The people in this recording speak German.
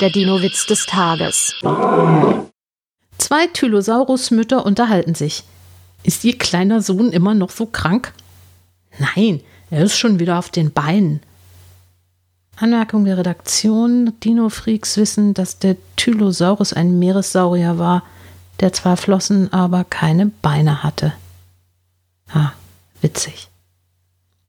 Der Dino-Witz des Tages. Zwei Tylosaurus-Mütter unterhalten sich. Ist ihr kleiner Sohn immer noch so krank? Nein, er ist schon wieder auf den Beinen. Anmerkung der Redaktion. Dino-Freaks wissen, dass der Tylosaurus ein Meeressaurier war, der zwar Flossen, aber keine Beine hatte. Ah, witzig.